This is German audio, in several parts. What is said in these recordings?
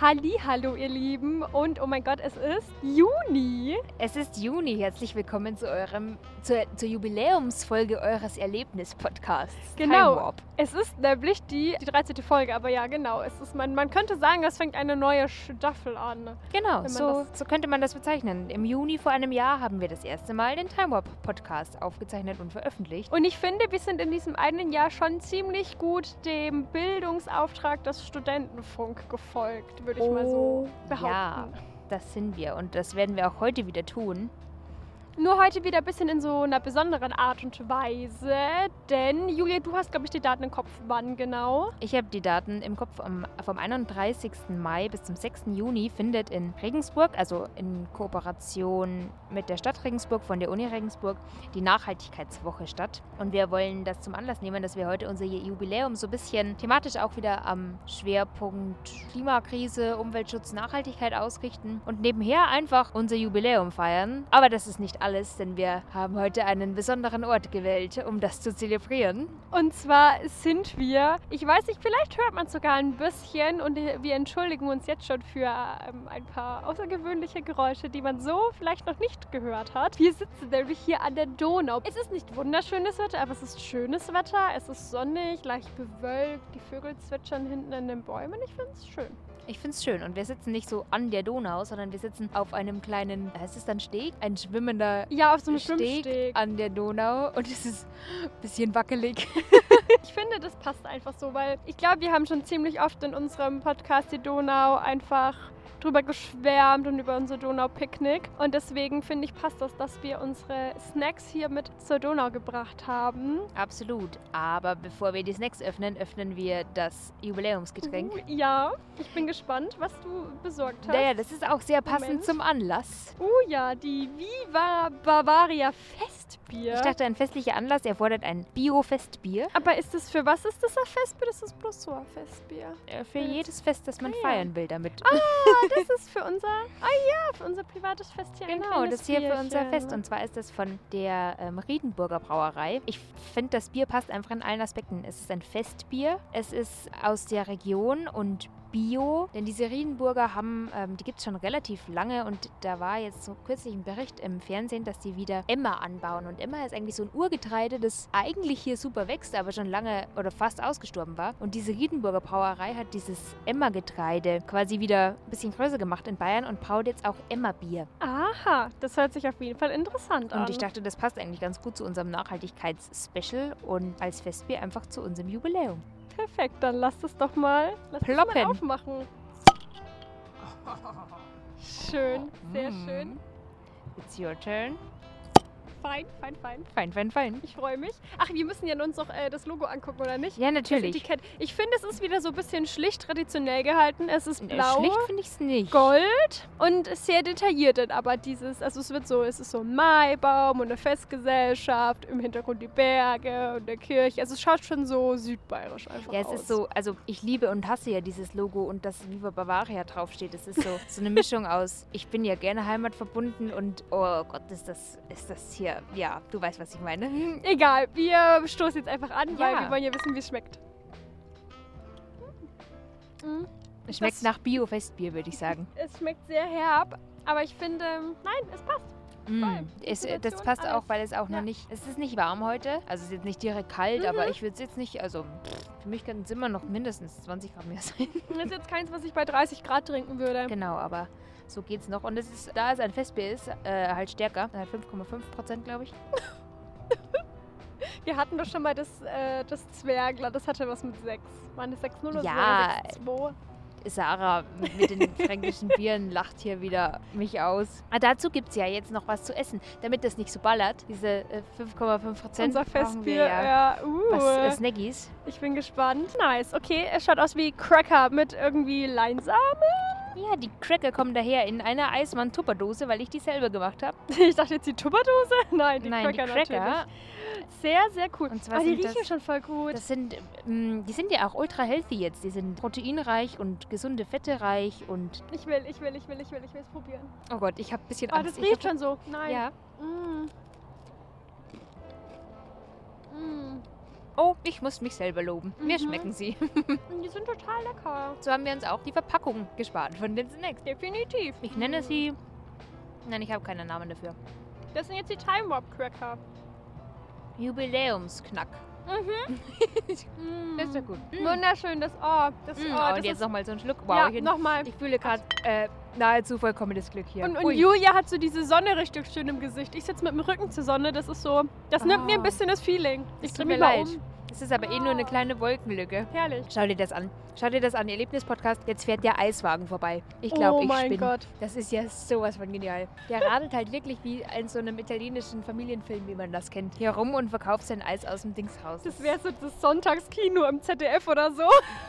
Halli, hallo ihr Lieben und oh mein Gott, es ist Juni. Es ist Juni. Herzlich willkommen zu eurem zur, zur Jubiläumsfolge eures Erlebnis-Podcasts. Genau. Es ist nämlich die, die 13. Folge, aber ja, genau. Es ist, man, man könnte sagen, es fängt eine neue Staffel an. Genau, so, so könnte man das bezeichnen. Im Juni vor einem Jahr haben wir das erste Mal den Time Warp Podcast aufgezeichnet und veröffentlicht. Und ich finde, wir sind in diesem einen Jahr schon ziemlich gut dem Bildungsauftrag des Studentenfunk gefolgt, würde ich mal so behaupten. Oh, Ja, das sind wir und das werden wir auch heute wieder tun. Nur heute wieder ein bisschen in so einer besonderen Art und Weise, denn Julia, du hast, glaube ich, die Daten im Kopf. Wann genau? Ich habe die Daten im Kopf. Am, vom 31. Mai bis zum 6. Juni findet in Regensburg, also in Kooperation mit der Stadt Regensburg von der Uni Regensburg, die Nachhaltigkeitswoche statt. Und wir wollen das zum Anlass nehmen, dass wir heute unser Jubiläum so ein bisschen thematisch auch wieder am Schwerpunkt Klimakrise, Umweltschutz, Nachhaltigkeit ausrichten und nebenher einfach unser Jubiläum feiern. Aber das ist nicht alles, denn wir haben heute einen besonderen Ort gewählt, um das zu zelebrieren. Und zwar sind wir, ich weiß nicht, vielleicht hört man sogar ein bisschen und wir entschuldigen uns jetzt schon für ähm, ein paar außergewöhnliche Geräusche, die man so vielleicht noch nicht gehört hat. Wir sitzen nämlich hier an der Donau. Es ist nicht wunderschönes Wetter, aber es ist schönes Wetter. Es ist sonnig, leicht bewölkt, die Vögel zwitschern hinten in den Bäumen. Ich finde es schön. Ich finde es schön. Und wir sitzen nicht so an der Donau, sondern wir sitzen auf einem kleinen, heißt es dann Steg? Ein schwimmender Ja, auf so einem Steg Schwimmsteg. an der Donau. Und es ist ein bisschen wackelig. Ich finde, das passt einfach so, weil ich glaube, wir haben schon ziemlich oft in unserem Podcast die Donau einfach drüber geschwärmt und über unser Donau-Picknick. Und deswegen finde ich, passt das, dass wir unsere Snacks hier mit zur Donau gebracht haben. Absolut. Aber bevor wir die Snacks öffnen, öffnen wir das Jubiläumsgetränk. Uh, ja, ich bin gespannt, was du besorgt hast. Naja, das ist auch sehr passend Moment. zum Anlass. Oh ja, die Viva Bavaria Festbier. Ich dachte, ein festlicher Anlass erfordert ein Bio-Festbier. Aber ist das für was ist das ein Festbier? Das ist bloß so ein Festbier. Äh, Für jedes Fest, das man ja. feiern will damit. Ah, das ist für unser, ah ja, für unser privates Fest hier. Genau, das hier für unser Bierchen. Fest. Und zwar ist das von der ähm, Riedenburger Brauerei. Ich finde, das Bier passt einfach in allen Aspekten. Es ist ein Festbier, es ist aus der Region und Bio, denn diese Riedenburger haben, ähm, die gibt es schon relativ lange und da war jetzt so kürzlich ein Bericht im Fernsehen, dass die wieder Emmer anbauen. Und Emmer ist eigentlich so ein Urgetreide, das eigentlich hier super wächst, aber schon lange oder fast ausgestorben war. Und diese Riedenburger Brauerei hat dieses Emmer-Getreide quasi wieder ein bisschen größer gemacht in Bayern und braut jetzt auch Emmerbier. Aha, das hört sich auf jeden Fall interessant an. Und ich dachte, das passt eigentlich ganz gut zu unserem Nachhaltigkeits-Special und als Festbier einfach zu unserem Jubiläum. Perfekt, dann lass das doch mal, lass mal aufmachen. Schön, sehr Mm. schön. It's your turn. Fein, fein, fein. Fein, fein, fein. Ich freue mich. Ach, wir müssen ja uns noch äh, das Logo angucken, oder nicht? Ja, Das natürlich. Etikett. Ich finde, es ist wieder so ein bisschen schlicht traditionell gehalten. Es ist Äh, blau, Schlicht finde ich es nicht. Gold und sehr detailliert. dann Aber dieses, also es wird so, es ist so ein Maibaum und eine Festgesellschaft, im Hintergrund die Berge und der Kirche. Also es schaut schon so südbayerisch einfach Ja, es aus. ist so, also ich liebe und hasse ja dieses Logo und das Viva Bavaria draufsteht. Es ist so, so eine Mischung aus, ich bin ja gerne heimatverbunden und oh Gott, ist das, ist das hier, ja, du weißt, was ich meine. Egal, wir stoßen jetzt einfach an, weil Ja. wir wollen ja wissen, wie es schmeckt. Mm. Es schmeckt Das- nach Bio-Festbier, würde ich sagen. Es schmeckt sehr herb, aber ich finde, nein, es passt. Mm. Es, äh, das Kombination, passt auch, alles. weil es auch Ja. noch nicht, es ist nicht warm heute. Also es ist jetzt nicht direkt kalt, Mhm. aber ich würde es jetzt nicht, also pff, für mich können es immer noch mindestens 20 Grad mehr sein. Das ist jetzt keins, was ich bei 30 Grad trinken würde. genau, aber so geht's noch. Und es ist, da es ein Festbier ist, äh, halt stärker. Äh, 5,5 Prozent, glaube ich. Wir hatten doch schon mal das, äh, das Zwergler, das hatte was mit 6. War eine 6-0 oder Ja. 6-2? Sarah mit den fränkischen Bieren lacht hier wieder mich aus. Ah, dazu gibt es ja jetzt noch was zu essen, damit das nicht so ballert. Diese äh, 5,5 Prozent Unser Festbier, ja. ja. Uh, Was äh, Snackies. ich bin gespannt. Nice, okay, es schaut aus wie Cracker mit irgendwie Leinsamen. Ja, die Cracker kommen daher in einer Eismann-Tupperdose, weil ich die selber gemacht habe. Ich dachte jetzt die Tupperdose. Nein, die Nein, Cracker, die Cracker. natürlich. Sehr, sehr cool. Und zwar oh, die riechen das- schon voll gut. Das sind, ähm, die sind ja auch ultra healthy jetzt. Die sind proteinreich und gesunde Fette reich und Ich will, ich will, ich will, ich will, ich will es probieren. oh Gott, ich habe ein bisschen Oh, Angst. das Ich riecht hab- schon so. Nein. Ja, Mm. Mm. Oh, ich muss mich selber loben. Mir Mhm. schmecken sie. Die sind total lecker. So haben wir uns auch die Verpackung gespart von den Snacks. Definitiv. Ich nenne sie. Nein, ich habe keinen Namen dafür. Das sind jetzt die Time Warp Cracker. Jubiläumsknack. Mhm. Das ist ja gut. Mm. Wunderschön, das Oh. Das, Mm, oh, und das jetzt ist, nochmal so ein Schluck. Wow, Ja, ich, nochmal. ich fühle gerade äh, nahezu vollkommenes Glück hier. Und, und. Julia hat so diese Sonne richtig schön im Gesicht. Ich sitze mit dem Rücken zur Sonne. Das ist so. Das nimmt mir ein Ah. bisschen das Feeling. Ich drehe mich mir mal leid. um. Es ist aber eh nur eine kleine Wolkenlücke. Herrlich. Schau dir das an. Schau dir das an, Erlebnispodcast. Jetzt fährt der Eiswagen vorbei. Ich glaube, oh ich mein. Gott. Das ist ja sowas von genial. Der radelt halt wirklich wie in so einem italienischen Familienfilm, wie man das kennt, hier rum und verkauft sein Eis aus dem Dings raus. Das wäre so das Sonntagskino im ZDF oder so.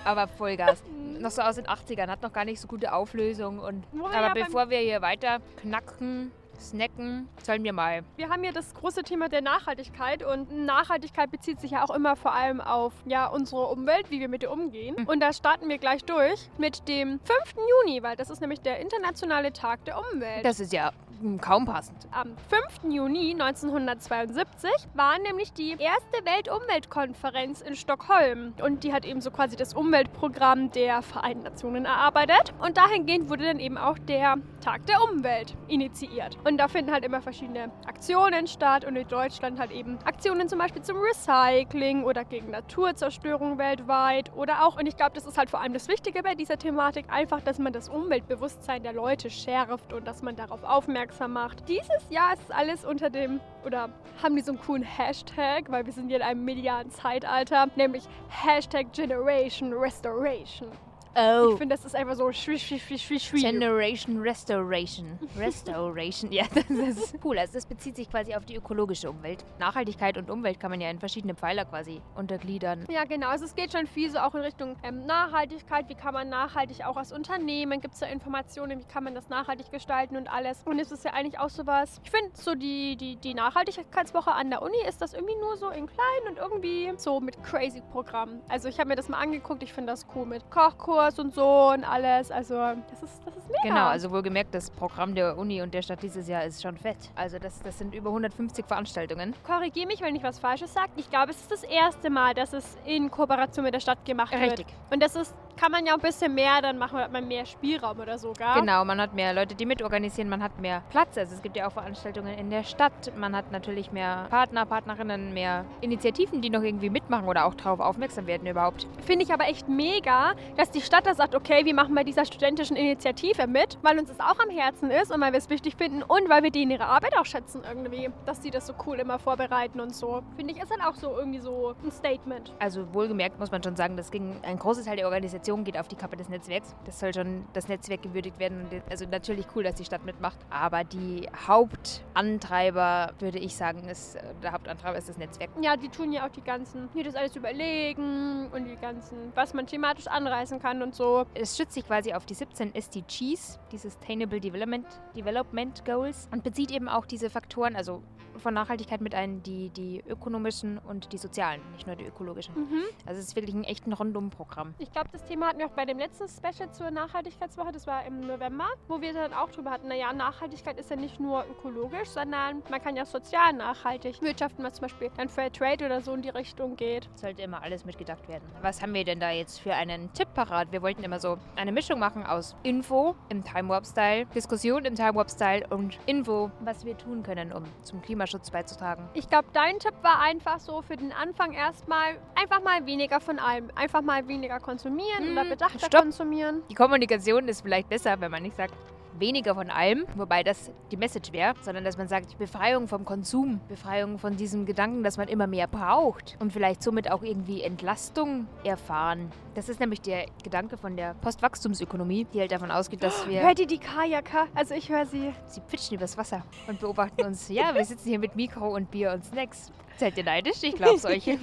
aber Vollgas. noch so aus den 80ern, hat noch gar nicht so gute Auflösung. Und Wo wir aber bevor wir hier weiter knacken, snacken, sollen wir mal. Wir haben hier das große Thema der Nachhaltigkeit und Nachhaltigkeit bezieht sich ja auch immer vor allem auf ja, unsere Umwelt, wie wir mit ihr umgehen. Und da starten wir gleich durch mit dem 5. Juni, weil das ist nämlich der internationale Tag der Umwelt. Das ist ja hm, kaum passend. Am 5. Juni 1972 war nämlich die erste Weltumweltkonferenz in Stockholm. Und die hat eben so quasi das Umweltprogramm der Vereinten Nationen erarbeitet. Und dahingehend wurde dann eben auch der Tag der Umwelt initiiert. Und da finden halt immer verschiedene Aktionen statt. Und in Deutschland halt eben Aktionen zum Beispiel zum Recycling oder gegen Naturzerstörung weltweit. Oder auch, und ich glaube, das ist halt vor allem das Wichtige bei dieser Thematik, einfach, dass man das Umweltbewusstsein der Leute schärft und dass man darauf aufmerksam macht. Dieses Jahr ist alles unter dem, oder haben die so einen coolen Hashtag, weil wir sind hier in einem medialen Zeitalter, nämlich Hashtag Generation Restoration. Oh. Ich finde, das ist einfach so schwi, schwi, schwi, schwi, schwi. Generation Restoration. Restoration, ja, das ist cool. Also das bezieht sich quasi auf die ökologische Umwelt. Nachhaltigkeit und Umwelt kann man ja in verschiedene Pfeiler quasi untergliedern. Ja, genau. Also es geht schon viel so auch in Richtung ähm, Nachhaltigkeit. Wie kann man nachhaltig auch als Unternehmen? Gibt es da Informationen? Wie kann man das nachhaltig gestalten und alles? Und es ist ja eigentlich auch sowas. Ich finde so die, die, die Nachhaltigkeitswoche an der Uni ist das irgendwie nur so in klein und irgendwie so mit crazy Programm. Also ich habe mir das mal angeguckt. Ich finde das cool mit Kochkurs und so und alles. Also das ist, das ist mega. Genau, also wohlgemerkt, das Programm der Uni und der Stadt dieses Jahr ist schon fett. Also das, das sind über 150 Veranstaltungen. Korrigiere mich, wenn ich was Falsches sage. Ich glaube, es ist das erste Mal, dass es in Kooperation mit der Stadt gemacht wird. Richtig. Und das ist, kann man ja ein bisschen mehr, dann machen hat man mehr Spielraum oder so, gell? Genau, man hat mehr Leute, die mitorganisieren, man hat mehr Platz. Also es gibt ja auch Veranstaltungen in der Stadt. Man hat natürlich mehr Partner, Partnerinnen, mehr Initiativen, die noch irgendwie mitmachen oder auch darauf aufmerksam werden überhaupt. Finde ich aber echt mega, dass die Stadt da sagt, okay, wir machen bei dieser studentischen Initiative mit, weil uns das auch am Herzen ist und weil wir es wichtig finden und weil wir denen ihre Arbeit auch schätzen irgendwie, dass sie das so cool immer vorbereiten und so. Finde ich, ist dann auch so irgendwie so ein Statement. Also wohlgemerkt muss man schon sagen, das ging, ein großer Teil der Organisation geht auf die Kappe des Netzwerks. Das soll schon das Netzwerk gewürdigt werden. Also natürlich cool, dass die Stadt mitmacht. Aber die Hauptantreiber, würde ich sagen, ist, äh, der Hauptantreiber ist das Netzwerk. Ja, die tun ja auch die ganzen, hier das alles überlegen und die ganzen, was man thematisch anreißen kann und so. Es stützt sich quasi auf die 17 SDGs, die Sustainable Development, Development Goals, und bezieht eben auch diese Faktoren, also von Nachhaltigkeit mit ein, die, die ökonomischen und die sozialen, nicht nur die ökologischen. Mhm. Also es ist wirklich ein echt ein Rundum-Programm. Ich glaube, das Thema hatten wir auch bei dem letzten Special zur Nachhaltigkeitswoche, das war im November, wo wir dann auch drüber hatten, naja, Nachhaltigkeit ist ja nicht nur ökologisch, sondern man kann ja sozial nachhaltig wirtschaften, was zum Beispiel dann Fair Trade oder so in die Richtung geht. Sollte immer alles mitgedacht werden. Was haben wir denn da jetzt für einen Tipp parat? Wir wollten immer so eine Mischung machen aus Info im Time Warp Style, Diskussion im Time Warp Style und Info, was wir tun können, um zum Klimaschutz beizutragen. Ich glaube, dein Tipp war einfach so für den Anfang erstmal einfach mal weniger von allem. Einfach mal weniger konsumieren Hm, oder bedachter stopp. konsumieren. Die Kommunikation ist vielleicht besser, wenn man nicht sagt, weniger von allem, wobei das die Message wäre, sondern dass man sagt, Befreiung vom Konsum, Befreiung von diesem Gedanken, dass man immer mehr braucht und vielleicht somit auch irgendwie Entlastung erfahren. Das ist nämlich der Gedanke von der Postwachstumsökonomie, die halt davon ausgeht, dass wir... Hört ihr die Kajaka? Also ich höre sie. Sie pitchen übers Wasser und beobachten uns. Ja, wir sitzen hier mit Mikro und Bier und Snacks. Seid ihr neidisch? Ich glaub's euch.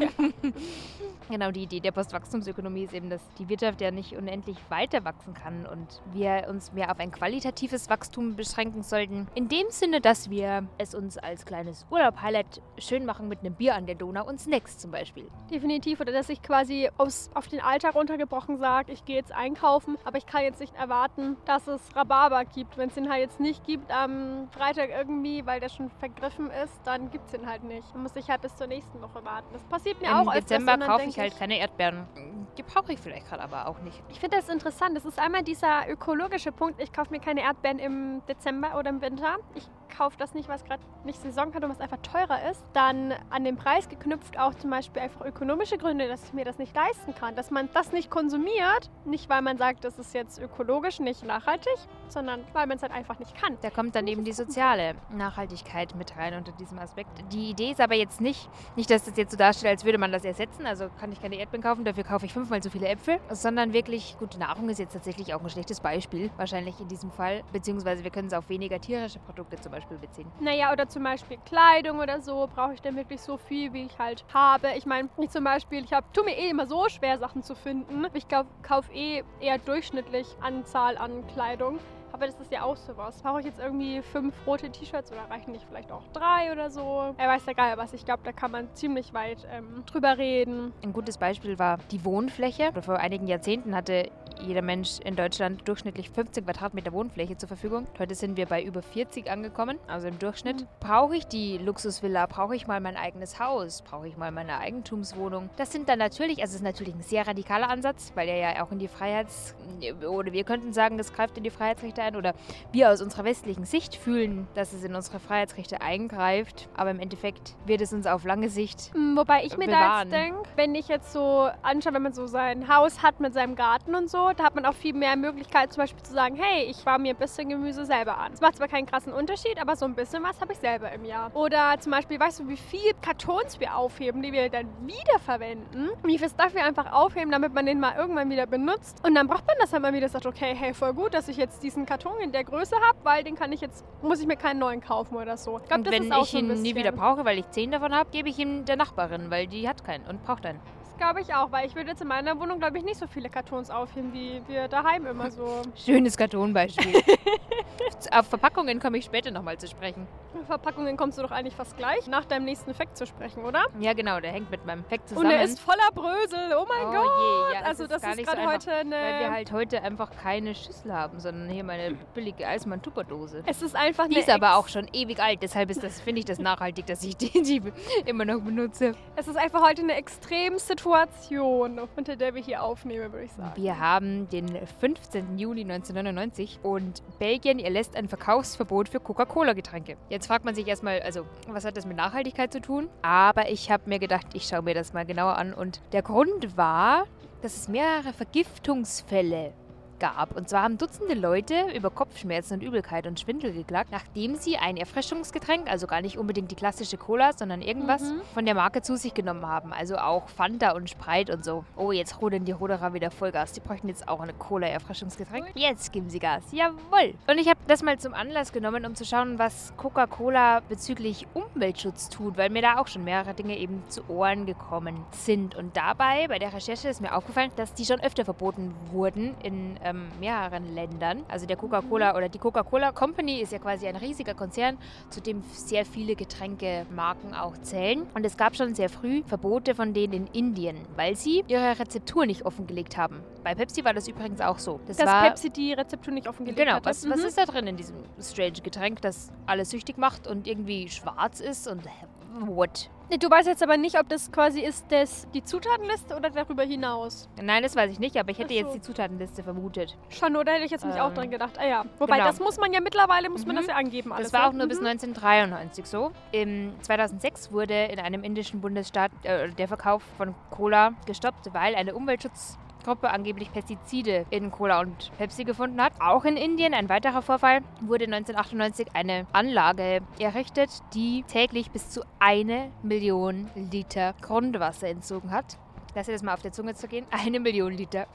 genau, die Idee der Postwachstumsökonomie ist eben, dass die Wirtschaft ja nicht unendlich weiter wachsen kann und wir uns mehr auf ein qualitatives Wachstum beschränken sollten. In dem Sinne, dass wir es uns als kleines Urlaub-Highlight schön machen mit einem Bier an der Donau und Snacks zum Beispiel. Definitiv. Oder dass ich quasi aus, auf den Alltag runtergebrochen sage, ich gehe jetzt einkaufen, aber ich kann jetzt nicht erwarten, dass es Rhabarber gibt. Wenn es den halt jetzt nicht gibt am Freitag irgendwie, weil der schon vergriffen ist, dann gibt es den halt nicht. Man muss sich halt bis zur nächsten Woche warten. Das passiert mir Im auch öfters. Dezember und dann kaufe denk ich halt keine Erdbeeren. Die brauche ich vielleicht gerade aber auch nicht. Ich finde das interessant. Das ist einmal dieser ökologische Punkt. Ich kaufe mir keine Erdbeeren im Dezember oder im Winter. Ich kaufe das nicht, was gerade nicht Saison hat und was einfach teurer ist. Dann an den Preis geknüpft auch zum Beispiel einfach ökonomische Gründe, dass ich mir das nicht leisten kann. Dass man das nicht konsumiert. Nicht, weil man sagt, das ist jetzt ökologisch, nicht nachhaltig, sondern weil man es halt einfach nicht kann. Da kommt dann eben die soziale Nachhaltigkeit mit rein unter diesem Aspekt. Die Idee ist aber jetzt nicht, nicht, dass das jetzt so darstellt, als würde man das ersetzen. Also kann ich keine Erdbeeren kaufen, dafür kaufe ich fünfmal so viele Äpfel. Sondern wirklich, gute Nahrung ist jetzt tatsächlich auch ein schlechtes Beispiel, wahrscheinlich in diesem Fall. Beziehungsweise wir können es auf weniger tierische Produkte zum Beispiel beziehen. Naja, oder zum Beispiel Kleidung oder so, brauche ich denn wirklich so viel, wie ich halt habe. Ich meine, ich zum Beispiel, ich habe, tu mir eh immer so schwer, Sachen zu finden. Ich kaufe eh eher durchschnittlich Anzahl an Kleidung. Aber das ist ja auch sowas. Brauche ich jetzt irgendwie fünf rote T-Shirts oder reichen nicht vielleicht auch drei oder so? Er weiß ja geil was. Ich glaube, da kann man ziemlich weit ähm, drüber reden. Ein gutes Beispiel war die Wohnfläche. Vor einigen Jahrzehnten hatte jeder Mensch in Deutschland durchschnittlich 15 Quadratmeter Wohnfläche zur Verfügung. Heute sind wir bei über 40 angekommen, also im Durchschnitt. Mhm. Brauche ich die Luxusvilla? Brauche ich mal mein eigenes Haus? Brauche ich mal meine Eigentumswohnung? Das sind dann natürlich, also es ist natürlich ein sehr radikaler Ansatz, weil er ja auch in die Freiheits- oder wir könnten sagen, das greift in die Freiheitsrechte ein oder wir aus unserer westlichen Sicht fühlen, dass es in unsere Freiheitsrechte eingreift. Aber im Endeffekt wird es uns auf lange Sicht Mm, Wobei ich mir da bewahren. jetzt denke, wenn ich jetzt so anschaue, wenn man so sein Haus hat mit seinem Garten und so, da hat man auch viel mehr Möglichkeit, zum Beispiel zu sagen, hey, ich baue mir ein bisschen Gemüse selber an. Das macht zwar keinen krassen Unterschied, aber so ein bisschen was habe ich selber im Jahr. Oder zum Beispiel, weißt du, wie viel Kartons wir aufheben, die wir dann wiederverwenden? Wie viel Stuff wir einfach aufheben, damit man den mal irgendwann wieder benutzt. Und dann braucht man das halt mal wieder, sagt, okay, hey, voll gut, dass ich jetzt diesen Karton in der Größe habe, weil den kann ich jetzt, muss ich mir keinen neuen kaufen oder so. Ich glaub, Und wenn ich ihn nie wieder brauche, weil ich zehn davon habe, gebe ich ihn der Nachbarin, weil die hat keinen und braucht einen. Das glaube ich auch, weil ich würde jetzt in meiner Wohnung, glaube ich, nicht so viele Kartons aufheben, wie wir daheim immer so. Schönes Kartonbeispiel. Auf Verpackungen komme ich später nochmal zu sprechen. Verpackungen kommst du doch eigentlich fast gleich nach deinem nächsten Fact zu sprechen, oder? Ja, genau, der hängt mit meinem Fact zusammen. Und er ist voller Brösel. Oh mein oh Gott. je, ja, also das gar ist nicht so gerade einfach, heute eine... Weil wir halt heute einfach keine Schüssel haben, sondern hier meine billige Eismann-Tupperdose. es ist einfach Die eine ist aber auch schon ewig alt, deshalb ist das, finde ich das nachhaltig, dass ich die, die immer noch benutze. Es ist einfach heute eine Extremsituation, unter der wir hier aufnehmen, würde ich sagen. Wir haben den 15. Juli 1999 und Belgien erlässt ein Verkaufsverbot für Coca-Cola-Getränke. Jetzt fragt man sich erstmal, also, was hat das mit Nachhaltigkeit zu tun? Aber ich habe mir gedacht, ich schaue mir das mal genauer an. Und der Grund war, dass es mehrere Vergiftungsfälle gab. Und zwar haben Dutzende Leute über Kopfschmerzen und Übelkeit und Schwindel geklagt, nachdem sie ein Erfrischungsgetränk, also gar nicht unbedingt die klassische Cola, sondern irgendwas Mhm. von der Marke zu sich genommen haben. Also auch Fanta und Sprite und so. Oh, jetzt rudeln die Ruderer wieder Vollgas. Die bräuchten jetzt auch eine Cola-Erfrischungsgetränk. Jetzt geben sie Gas. Jawohl. Und ich habe das mal zum Anlass genommen, um zu schauen, was Coca-Cola bezüglich Umweltschutz tut, weil mir da auch schon mehrere Dinge eben zu Ohren gekommen sind. Und dabei, bei der Recherche, ist mir aufgefallen, dass die schon öfter verboten wurden in ähm, mehreren Ländern. Also der Coca-Cola oder die Coca-Cola Company ist ja quasi ein riesiger Konzern, zu dem sehr viele Getränkemarken auch zählen. Und es gab schon sehr früh Verbote von denen in Indien, weil sie ihre Rezeptur nicht offengelegt haben. Bei Pepsi war das übrigens auch so. Das Dass war Pepsi die Rezeptur nicht offengelegt Genau, hatte. was, was Mhm. ist da drin in diesem strange Getränk, das alles süchtig macht und irgendwie schwarz ist und what? Du weißt jetzt aber nicht, ob das quasi ist das die Zutatenliste oder darüber hinaus. Nein, das weiß ich nicht, aber ich hätte so. jetzt die Zutatenliste vermutet. Schon, oder hätte ich jetzt auch Ähm, dran gedacht. Ah ja. Wobei, genau. das muss man ja mittlerweile, muss man Mhm. das ja angeben alles. Das war auch ne? nur bis Mhm. 1993 so. Im 2006 wurde in einem indischen Bundesstaat äh, der Verkauf von Cola gestoppt, weil eine Umweltschutzgruppe angeblich Pestizide in Cola und Pepsi gefunden hat. Auch in Indien, ein weiterer Vorfall, wurde 1998 eine Anlage errichtet, die täglich bis zu eine Million Liter Grundwasser entzogen hat. Lass dir das mal auf der Zunge zu gehen. Eine Million Liter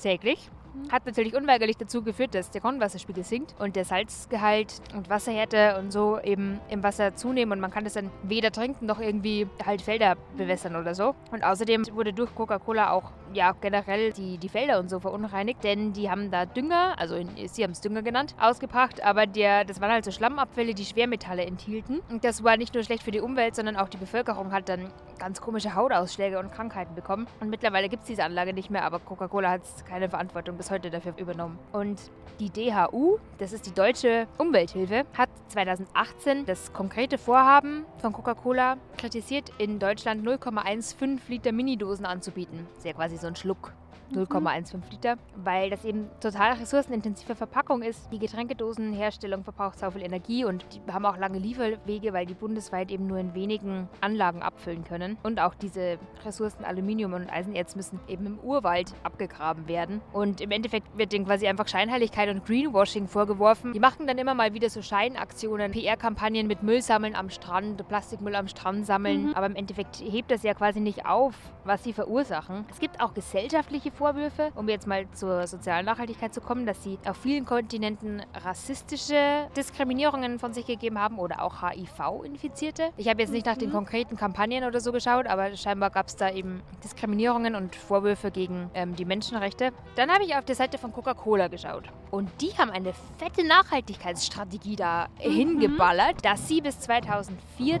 täglich. Hat natürlich unweigerlich dazu geführt, dass der Grundwasserspiegel sinkt und der Salzgehalt und Wasserhärte und so eben im Wasser zunehmen und man kann das dann weder trinken noch irgendwie halt Felder bewässern oder so. Und außerdem wurde durch Coca-Cola auch ja generell die, die Felder und so verunreinigt, denn die haben da Dünger, also in, sie haben es Dünger genannt, ausgebracht, aber der, das waren halt so Schlammabfälle, die Schwermetalle enthielten. Und das war nicht nur schlecht für die Umwelt, sondern auch die Bevölkerung hat dann ganz komische Hautausschläge und Krankheiten bekommen. Und mittlerweile gibt es diese Anlage nicht mehr, aber Coca-Cola hat keine Verantwortung bis heute dafür übernommen. Und die DHU, das ist die Deutsche Umwelthilfe, hat 2018 das konkrete Vorhaben von Coca-Cola kritisiert, in Deutschland 0,15 Liter Minidosen anzubieten. Das ist ja quasi so ein Schluck 0,15 Liter, weil das eben total ressourcenintensive Verpackung ist. Die Getränkedosenherstellung verbraucht so viel Energie und die haben auch lange Lieferwege, weil die bundesweit eben nur in wenigen Anlagen abfüllen können. Und auch diese Ressourcen Aluminium und Eisenerz müssen eben im Urwald abgegraben werden. Und im Endeffekt wird denen quasi einfach Scheinheiligkeit und Greenwashing vorgeworfen. Die machen dann immer mal wieder so Scheinaktionen, PR-Kampagnen mit Müll sammeln am Strand, Plastikmüll am Strand sammeln. Mhm. Aber im Endeffekt hebt das ja quasi nicht auf, was sie verursachen. Es gibt auch gesellschaftliche Vorwürfe, um jetzt mal zur sozialen Nachhaltigkeit zu kommen, dass sie auf vielen Kontinenten rassistische Diskriminierungen von sich gegeben haben oder auch HIV-Infizierte. Ich habe jetzt nicht nach den mhm. konkreten Kampagnen oder so geschaut, aber scheinbar gab es da eben Diskriminierungen und Vorwürfe gegen ähm, die Menschenrechte. Dann habe ich auf der Seite von Coca-Cola geschaut und die haben eine fette Nachhaltigkeitsstrategie da mhm. hingeballert, dass sie bis 2040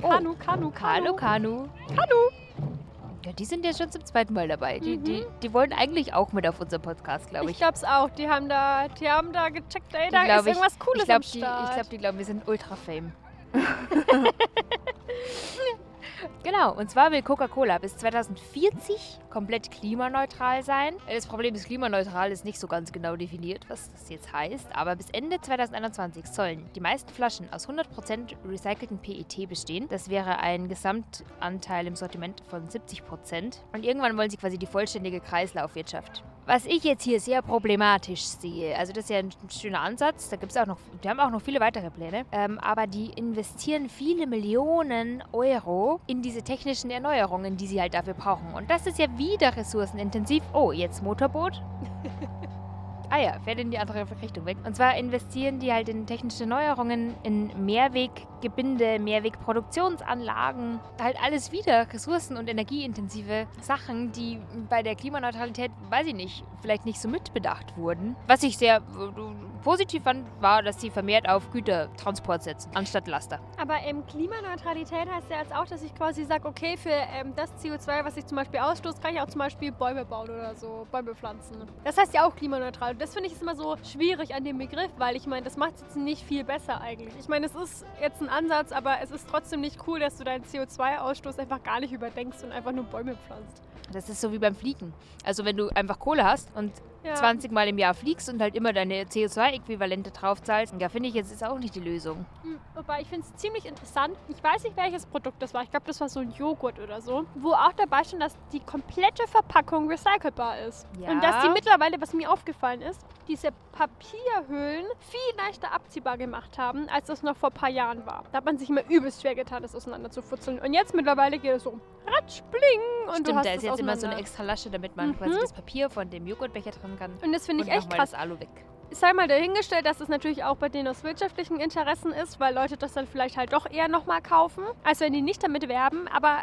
oh, Kanu, Kanu, Kanu, Kanu, Kanu, Kanu ja, die sind ja schon zum zweiten Mal dabei. Die, mhm. die, die wollen eigentlich auch mit auf unserem Podcast, glaube ich. Ich glaube es auch. Die haben da, die haben da gecheckt, ey, da ist irgendwas Cooles ich glaub, am Start. Die, ich glaube, die glauben, wir sind ultra fame. Genau, und zwar will Coca-Cola bis 2040 komplett klimaneutral sein. Das Problem ist, klimaneutral ist nicht so ganz genau definiert, was das jetzt heißt, aber bis Ende 2021 sollen die meisten Flaschen aus 100% recycelten PET bestehen. Das wäre ein Gesamtanteil im Sortiment von 70%. Und irgendwann wollen sie quasi die vollständige Kreislaufwirtschaft was ich jetzt hier sehr problematisch sehe, also das ist ja ein schöner Ansatz, da gibt es auch noch, die haben auch noch viele weitere Pläne, ähm, aber die investieren viele Millionen Euro in diese technischen Erneuerungen, die sie halt dafür brauchen. Und das ist ja wieder ressourcenintensiv. Oh, jetzt Motorboot. Ah ja, fährt in die andere Richtung weg. Und zwar investieren die halt in technische Neuerungen, in Mehrweggebinde, Mehrwegproduktionsanlagen. Halt alles wieder ressourcen- und energieintensive Sachen, die bei der Klimaneutralität, weiß ich nicht, vielleicht nicht so mitbedacht wurden. Was ich sehr positiv fand, war, dass sie vermehrt auf Gütertransport setzen, anstatt Laster. Aber ähm, Klimaneutralität heißt ja jetzt auch, dass ich quasi sage, okay, für ähm, das CO2, was ich zum Beispiel ausstoße, kann ich auch zum Beispiel Bäume bauen oder so, Bäume pflanzen. Das heißt ja auch klimaneutral das finde ich ist immer so schwierig an dem Begriff, weil ich meine, das macht es jetzt nicht viel besser eigentlich. Ich meine, es ist jetzt ein Ansatz, aber es ist trotzdem nicht cool, dass du deinen CO2-Ausstoß einfach gar nicht überdenkst und einfach nur Bäume pflanzt. Das ist so wie beim Fliegen. Also wenn du einfach Kohle hast und ja. 20 Mal im Jahr fliegst und halt immer deine CO2-Äquivalente draufzahlst, ja, finde ich jetzt ist auch nicht die Lösung. Hm, wobei ich finde es ziemlich interessant. Ich weiß nicht, welches Produkt das war. Ich glaube, das war so ein Joghurt oder so, wo auch dabei stand, dass die komplette Verpackung recycelbar ist. Ja. Und dass die mittlerweile, was mir aufgefallen ist, diese Papierhülln viel leichter abziehbar gemacht haben, als das noch vor ein paar Jahren war. Da hat man sich immer übelst schwer getan, das auseinanderzufutzeln. Und jetzt mittlerweile geht es so ratsch, bling und Stimmt, du hast da ist jetzt immer so eine extra Lasche, damit man mhm. quasi das Papier von dem Joghurtbecher drin kann. Und das finde ich echt krass. Das Alu weg sei mal dahingestellt, dass es natürlich auch bei denen aus wirtschaftlichen Interessen ist, weil Leute das dann vielleicht halt doch eher nochmal kaufen, als wenn die nicht damit werben. Aber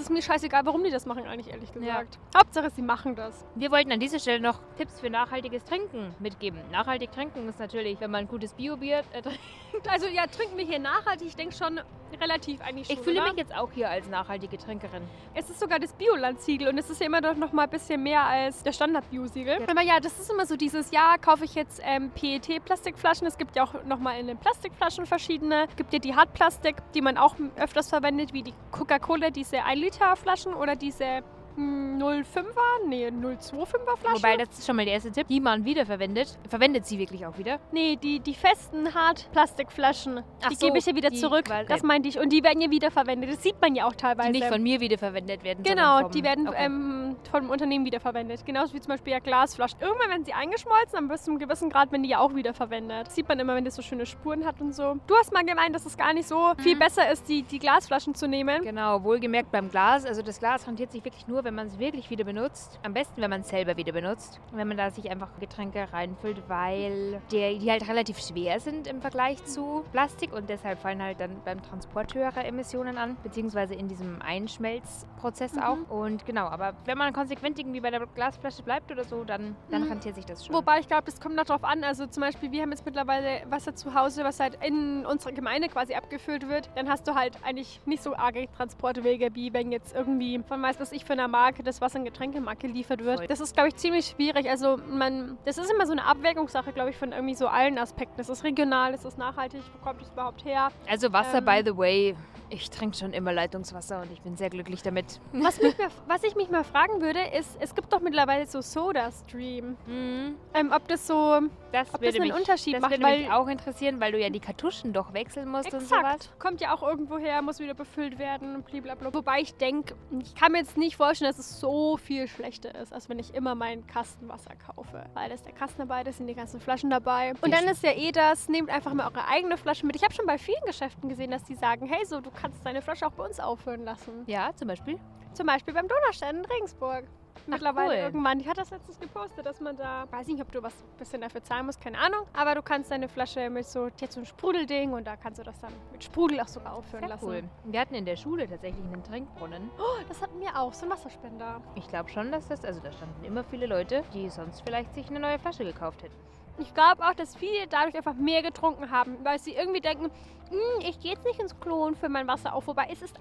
das ist mir scheißegal, warum die das machen, eigentlich ehrlich gesagt. Ja. Hauptsache, sie machen das. Wir wollten an dieser Stelle noch Tipps für nachhaltiges Trinken mitgeben. Nachhaltig trinken ist natürlich, wenn man gutes Biobier äh, trinkt. Also ja, trinken wir hier nachhaltig? Ich denke schon relativ eigentlich schon, Ich fühle oder? mich jetzt auch hier als nachhaltige Trinkerin. Es ist sogar das Bioland-Siegel und es ist ja immer doch noch mal ein bisschen mehr als der Standard-Bio-Siegel. Ja. Aber ja, das ist immer so dieses Jahr kaufe ich jetzt ähm, PET-Plastikflaschen. Es gibt ja auch noch mal in den Plastikflaschen verschiedene. Es gibt ja die Hartplastik, die man auch öfters verwendet, wie die Coca-Cola, diese 1 Liter Flaschen oder diese 05er, nee, 025er Flaschen. Wobei, das ist schon mal der erste Tipp, die man wiederverwendet. Verwendet sie wirklich auch wieder? Nee, die, die festen Hartplastikflaschen, die so, gebe ich ja wieder zurück. Das meinte ich. Und die werden ja wiederverwendet. Das sieht man ja auch teilweise. Die nicht von mir wiederverwendet werden. Genau, vom, die werden okay. ähm, vom Unternehmen wiederverwendet. Genauso wie zum Beispiel ja Glasflaschen. Irgendwann werden sie eingeschmolzen, aber bis zu einem gewissen Grad werden die ja auch wiederverwendet. Das sieht man immer, wenn das so schöne Spuren hat und so. Du hast mal gemeint, dass es gar nicht so mhm. viel besser ist, die, die Glasflaschen zu nehmen. Genau, wohlgemerkt beim Glas. Also das Glas rentiert sich wirklich nur, wenn man es wirklich wieder benutzt. Am besten, wenn man es selber wieder benutzt. Wenn man da sich einfach Getränke reinfüllt, weil die, die halt relativ schwer sind im Vergleich zu Plastik und deshalb fallen halt dann beim Transport höhere Emissionen an, beziehungsweise in diesem Einschmelzprozess mhm. auch. Und genau, aber wenn man konsequent irgendwie bei der Glasflasche bleibt oder so, dann, dann mhm. rentiert sich das schon. Wobei ich glaube, das kommt noch drauf an. Also zum Beispiel, wir haben jetzt mittlerweile Wasser zu Hause, was halt in unserer Gemeinde quasi abgefüllt wird. Dann hast du halt eigentlich nicht so arge Transportwege, wie wenn jetzt irgendwie von weiß was ich für einer Marke das, was an Getränkemarkt geliefert wird. Das ist, glaube ich, ziemlich schwierig. Also man, das ist immer so eine Abwägungssache, glaube ich, von irgendwie so allen Aspekten. Ist es regional, ist es nachhaltig, wo kommt es überhaupt her? Also Wasser, Ähm. by the way, ich trinke schon immer Leitungswasser und ich bin sehr glücklich damit. Was, mich mal, was ich mich mal fragen würde, ist, es gibt doch mittlerweile so Soda-Stream. Mhm. Ähm, ob das so Das Ob das einen mich, Unterschied das macht, würde mich auch interessieren, weil du ja die Kartuschen doch wechseln musst und sowas. Exakt. Kommt ja auch irgendwo her, muss wieder befüllt werden, blablabla. Wobei ich denke, ich kann mir jetzt nicht vorstellen, dass es so viel schlechter ist, als wenn ich immer mein Kastenwasser kaufe. Weil da ist der Kasten dabei, da sind die ganzen Flaschen dabei. Und dann ist ja eh das, nehmt einfach mal eure eigene Flasche mit. Ich habe schon bei vielen Geschäften gesehen, dass die sagen, hey, so, du kannst deine Flasche auch bei uns auffüllen lassen. Ja, zum Beispiel. Zum Beispiel beim Donaustein in Regensburg. Mittlerweile cool. irgendwann. Die hat das letztens gepostet, dass man da, weiß nicht, ob du was bisschen dafür zahlen musst, keine Ahnung. Aber du kannst deine Flasche mit so, hat so ein Sprudelding und da kannst du das dann mit Sprudel auch sogar auffüllen Sehr lassen. cool. Wir hatten in der Schule tatsächlich einen Trinkbrunnen. Oh, das hatten wir auch, so ein Wasserspender. Ich glaube schon, dass das, also da standen immer viele Leute, die sonst vielleicht sich eine neue Flasche gekauft hätten. Ich glaube auch, dass viele dadurch einfach mehr getrunken haben, weil sie irgendwie denken, "Hm, ich gehe jetzt nicht ins Klo und fülle mein Wasser auf, wobei es ist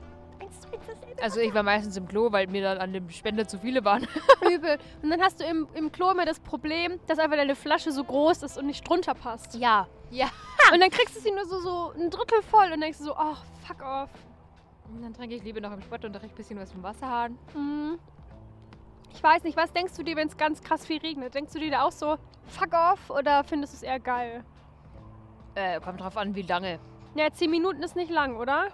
eins zu eins dasselbe Also ich war meistens im Klo, weil mir dann an dem Spender zu viele waren. übel. Und dann hast du im, im Klo immer das Problem, dass einfach deine Flasche so groß ist und nicht drunter passt. Ja. Ja. Und dann kriegst du sie nur so, so ein Drittel voll und denkst du so, ach, fuck off. Und dann trinke ich lieber noch im Sportunterricht ein bisschen was vom Wasserhahn. Mhm. Ich weiß nicht, was denkst du dir, wenn es ganz krass viel regnet? Denkst du dir da auch so, fuck off oder findest du es eher geil? Äh, kommt drauf an, wie lange. Ja, 10 Minuten ist nicht lang, oder?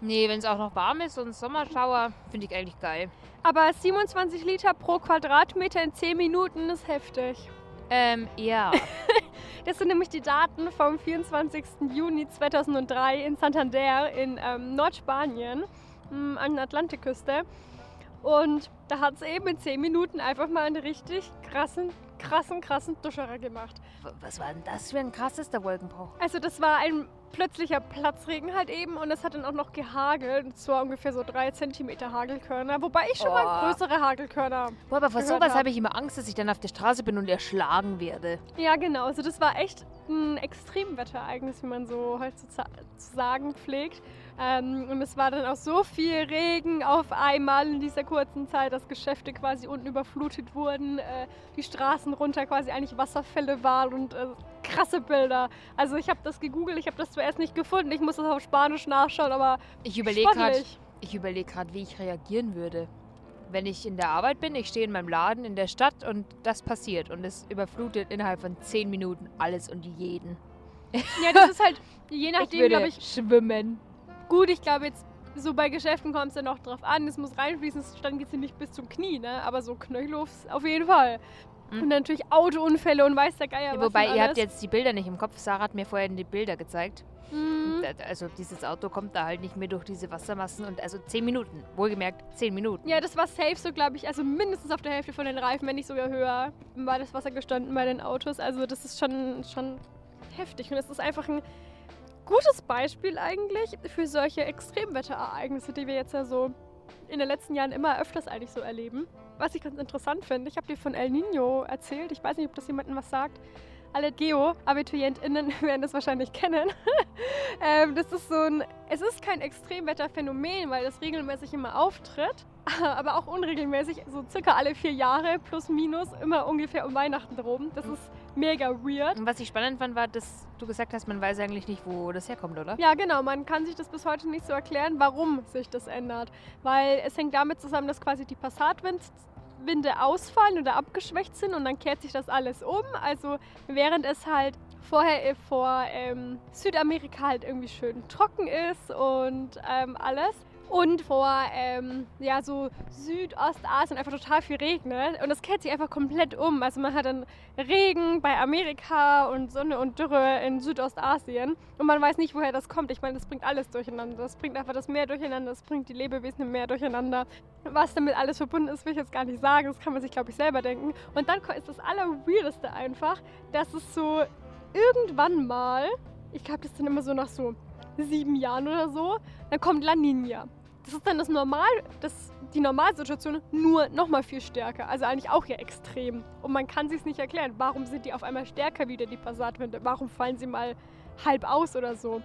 Nee, wenn es auch noch warm ist und Sommerschauer, finde ich eigentlich geil. Aber 27 Liter pro Quadratmeter in 10 Minuten ist heftig. Ähm, ja. Das sind nämlich die Daten vom 24. Juni 2003 in Santander in ähm, Nordspanien mh, an der Atlantikküste. Und da hat es eben in 10 Minuten einfach mal einen richtig krassen, krassen, krassen Duscherer gemacht. Was war denn das für ein krassester Wolkenbruch? Also das war ein plötzlicher Platzregen halt eben und es hat dann auch noch gehagelt. Und zwar ungefähr so 3 cm Hagelkörner. Wobei ich schon mal Oh. größere Hagelkörner. Boah, aber vor sowas hab. habe ich immer Angst, dass ich dann auf der Straße bin und erschlagen werde. Ja, genau. Also das war echt ein Extremwetterereignis, wie man so heutzutage zu sagen pflegt. Ähm, und es war dann auch so viel Regen auf einmal in dieser kurzen Zeit, dass Geschäfte quasi unten überflutet wurden, äh, die Straßen runter quasi eigentlich Wasserfälle waren und äh, krasse Bilder. Also ich habe das gegoogelt, ich habe das zuerst nicht gefunden, ich muss das auf Spanisch nachschauen, aber Ich überlege gerade, ich überlege gerade, wie ich reagieren würde. Wenn ich in der Arbeit bin, ich stehe in meinem Laden in der Stadt und das passiert und es überflutet innerhalb von 10 Minuten alles und jeden. Ja, das ist halt je nachdem, glaube ich, schwimmen. Gut, ich glaube jetzt, so bei Geschäften kommt es ja noch drauf an, es muss reinfließen, dann geht es nicht bis zum Knie, ne? Aber so Knöchelhofs auf jeden Fall. Mhm. Und natürlich Autounfälle und weiß der Geier Ja, wobei, ihr habt jetzt die Bilder nicht im Kopf. Sarah hat mir vorhin die Bilder gezeigt. Mhm. Also dieses Auto kommt da halt nicht mehr durch diese Wassermassen und also 10 Minuten. Wohlgemerkt, 10 Minuten. Ja, das war safe so, glaube ich, also mindestens auf der Hälfte von den Reifen, wenn nicht sogar höher, war das Wasser gestanden bei den Autos. Also das ist schon, schon heftig und es ist einfach ein gutes Beispiel eigentlich für solche Extremwetterereignisse, die wir jetzt ja so in den letzten Jahren immer öfters eigentlich so erleben. Was ich ganz interessant finde, ich habe dir von El Nino erzählt, ich weiß nicht, ob das jemandem was sagt. Alle Geo-AbiturientInnen werden das wahrscheinlich kennen. ähm, das ist so ein, es ist kein Extremwetterphänomen, weil das regelmäßig immer auftritt, aber auch unregelmäßig, so circa alle vier Jahre plus minus, immer ungefähr um Weihnachten drum. Das ist mega weird. Und was ich spannend fand, war, dass du gesagt hast, man weiß eigentlich nicht, wo das herkommt, oder? Ja, genau. Man kann sich das bis heute nicht so erklären, warum sich das ändert. Weil es hängt damit zusammen, dass quasi die Passatwinde ausfallen oder abgeschwächt sind und dann kehrt sich das alles um. Also während es halt vorher äh, vor ähm, Südamerika halt irgendwie schön trocken ist und ähm, alles. Und vor ähm, ja, so Südostasien einfach total viel regnet. Und das kehrt sich einfach komplett um. Also man hat dann Regen bei Amerika und Sonne und Dürre in Südostasien. Und man weiß nicht, woher das kommt. Ich meine, das bringt alles durcheinander. Das bringt einfach das Meer durcheinander, das bringt die Lebewesen im Meer durcheinander. Was damit alles verbunden ist, will ich jetzt gar nicht sagen. Das kann man sich, glaube ich, selber denken. Und dann ist das Allerweirdeste einfach, dass es so irgendwann mal, ich glaube, das sind immer so nach so sieben Jahren oder so, dann kommt La Nina. Das ist dann das Normal, das, die Normalsituation nur noch mal viel stärker. Also eigentlich auch ja extrem. Und man kann sich nicht erklären, warum sind die auf einmal stärker wieder, die Passatwinde? Warum fallen sie mal halb aus oder so?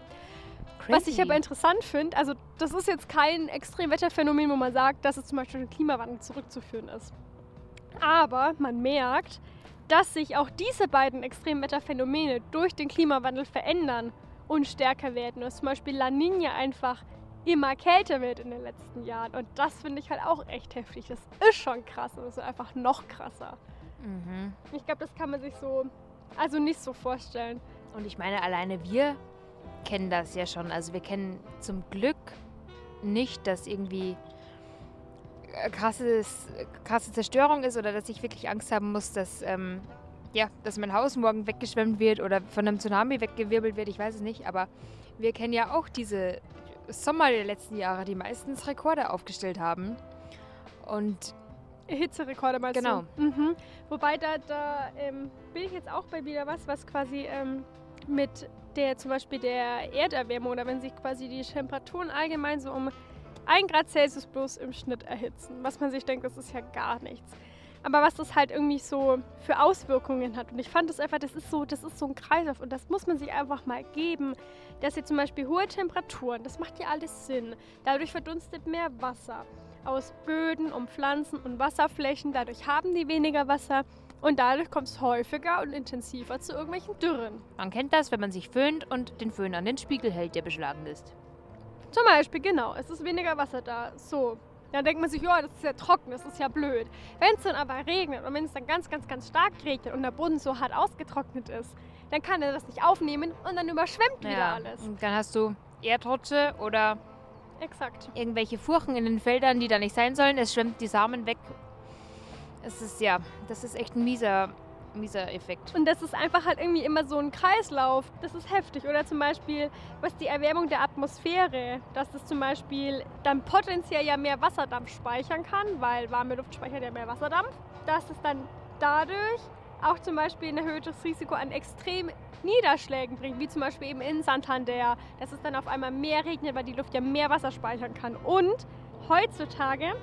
Was ich aber interessant finde, also das ist jetzt kein Extremwetterphänomen, wo man sagt, dass es zum Beispiel den Klimawandel zurückzuführen ist. Aber man merkt, dass sich auch diese beiden Extremwetterphänomene durch den Klimawandel verändern und stärker werden. Dass zum Beispiel La Nina einfach immer kälter wird in den letzten Jahren. Und das finde ich halt auch echt heftig. Das ist schon krass und ist einfach noch krasser. Mhm. Ich glaube, das kann man sich so, also nicht so vorstellen. Und ich meine, alleine wir kennen das ja schon. Also wir kennen zum Glück nicht, dass irgendwie äh, krasses, krasse Zerstörung ist oder dass ich wirklich Angst haben muss, dass, ähm, ja, dass mein Haus morgen weggeschwemmt wird oder von einem Tsunami weggewirbelt wird. Ich weiß es nicht. Aber wir kennen ja auch diese Sommer der letzten Jahre, die meistens Rekorde aufgestellt haben. Und Hitzerekorde meinst Genau. du? Mhm. Wobei da, da ähm, bin ich jetzt auch bei wieder was, was quasi ähm, mit der zum Beispiel der Erderwärmung oder wenn sich quasi die Temperaturen allgemein so um 1 Grad Celsius bloß im Schnitt erhitzen, was man sich denkt, das ist ja gar nichts. Aber was das halt irgendwie so für Auswirkungen hat. Und ich fand das einfach, das ist so, das ist so ein Kreislauf und das muss man sich einfach mal geben, dass hier zum Beispiel hohe Temperaturen, das macht ja alles Sinn. Dadurch verdunstet mehr Wasser aus Böden und Pflanzen und Wasserflächen. Dadurch haben die weniger Wasser und dadurch kommt es häufiger und intensiver zu irgendwelchen Dürren. man kennt das, wenn man sich föhnt und den Föhn an den Spiegel hält, der beschlagen ist. Zum Beispiel, genau, es ist weniger Wasser da. So. Dann denkt man sich, ja, das ist ja trocken, das ist ja blöd. Wenn es dann aber regnet und wenn es dann ganz, ganz, ganz stark regnet und der Boden so hart ausgetrocknet ist, dann kann er das nicht aufnehmen und dann überschwemmt wieder Ja, alles. und dann hast du Erdrutsche oder Exakt. irgendwelche Furchen in den Feldern, die da nicht sein sollen. Es schwemmt die Samen weg. Es ist ja, das ist echt ein mieser, mieser Effekt. Und das ist einfach halt irgendwie immer so ein Kreislauf. Das ist heftig. Oder zum Beispiel, was die Erwärmung der Atmosphäre, dass das zum Beispiel dann potenziell ja mehr Wasserdampf speichern kann, weil warme Luft speichert ja mehr Wasserdampf, dass es dann dadurch auch zum Beispiel ein erhöhtes Risiko an extremen Niederschlägen bringt, wie zum Beispiel eben in Santander, dass es dann auf einmal mehr regnet, weil die Luft ja mehr Wasser speichern kann. Und heutzutage